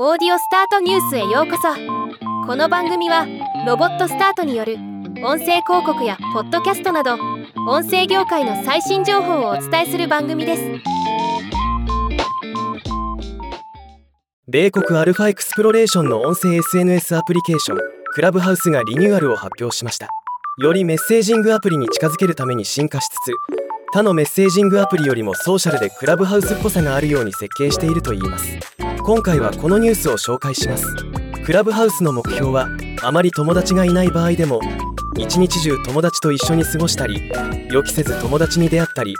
オーディオスタートニュースへようこそ。この番組はロボットスタートによる音声広告やポッドキャストなど音声業界の最新情報をお伝えする番組です。米国アルファエクスプロレーションの音声 SNS アプリケーションクラブハウスがリニューアルを発表しました。よりメッセージングアプリに近づけるために進化しつつ他のメッセージングアプリよりもソーシャルでクラブハウスっぽさがあるように設計しているといいます。今回はこのニュースを紹介します。クラブハウスの目標はあまり友達がいない場合でも一日中友達と一緒に過ごしたり予期せず友達に出会ったり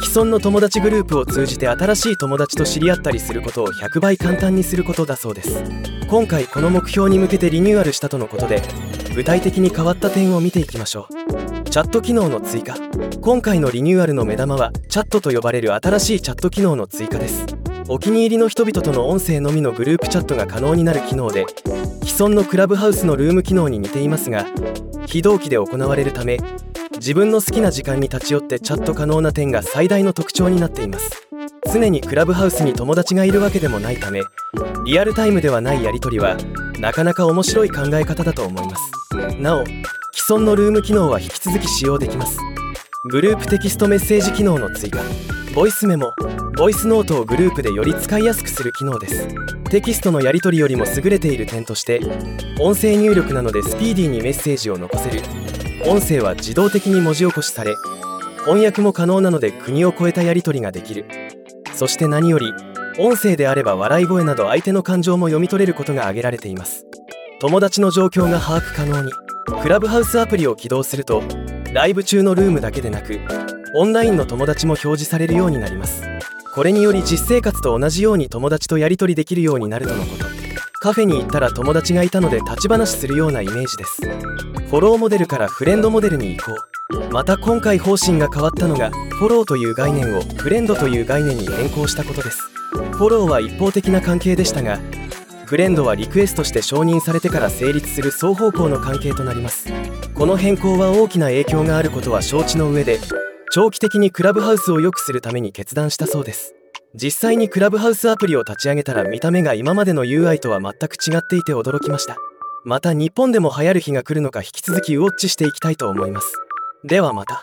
既存の友達グループを通じて新しい友達と知り合ったりすることを100倍簡単にすることだそうです。今回この目標に向けてリニューアルしたとのことで具体的に変わった点を見ていきましょう。チャット機能の追加。今回のリニューアルの目玉はチャットと呼ばれる新しいチャット機能の追加です。お気に入りの人々との音声のみのグループチャットが可能になる機能で既存のクラブハウスのルーム機能に似ていますが非同期で行われるため自分の好きな時間に立ち寄ってチャット可能な点が最大の特徴になっています。常にクラブハウスに友達がいるわけでもないためリアルタイムではないやり取りはなかなか面白い考え方だと思います。なお既存のルーム機能は引き続き使用できます。グループテキストメッセージ機能の追加。ボイスメモ。ボイスノートをグループでより使いやすくする機能です。テキストのやり取りよりも優れている点として音声入力なのでスピーディーにメッセージを残せる。音声は自動的に文字起こしされ翻訳も可能なので国を超えたやり取りができる。そして何より音声であれば笑い声など相手の感情も読み取れることが挙げられています。友達の状況が把握可能に。クラブハウスアプリを起動するとライブ中のルームだけでなくオンラインの友達も表示されるようになります。これにより実生活と同じように友達とやり取りできるようになるとのこと。カフェに行ったら友達がいたので立ち話するようなイメージです。フォローモデルからフレンドモデルに移行。また今回方針が変わったのがフォローという概念をフレンドという概念に変更したことです。フォローは一方的な関係でしたがフレンドはリクエストして承認されてから成立する双方向の関係となります。この変更は大きな影響があることは承知の上で長期的にクラブハウスを良くするために決断したそうです。実際にクラブハウスアプリを立ち上げたら見た目が今までの UI とは全く違っていて驚きました。また日本でも流行る日が来るのか引き続きウォッチしていきたいと思います。ではまた。